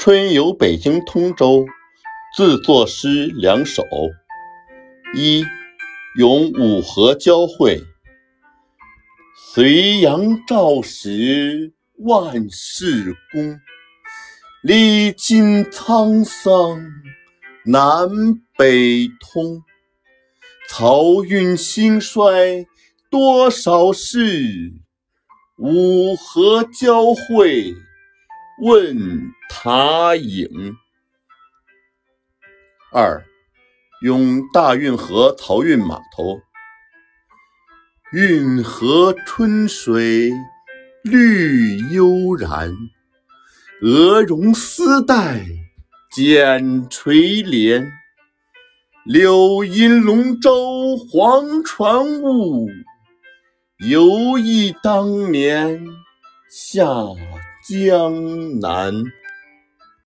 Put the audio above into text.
春游北京通州，自作诗两首。一咏五河交汇。隋阳赵石万事功，历经沧桑南北通。漕运兴衰多少事，五河交汇问塔影。二咏大运河漕运码头。运河春水绿悠然，鹅绒丝带剪垂帘。柳阴龙舟黄船坞，犹忆当年下江南。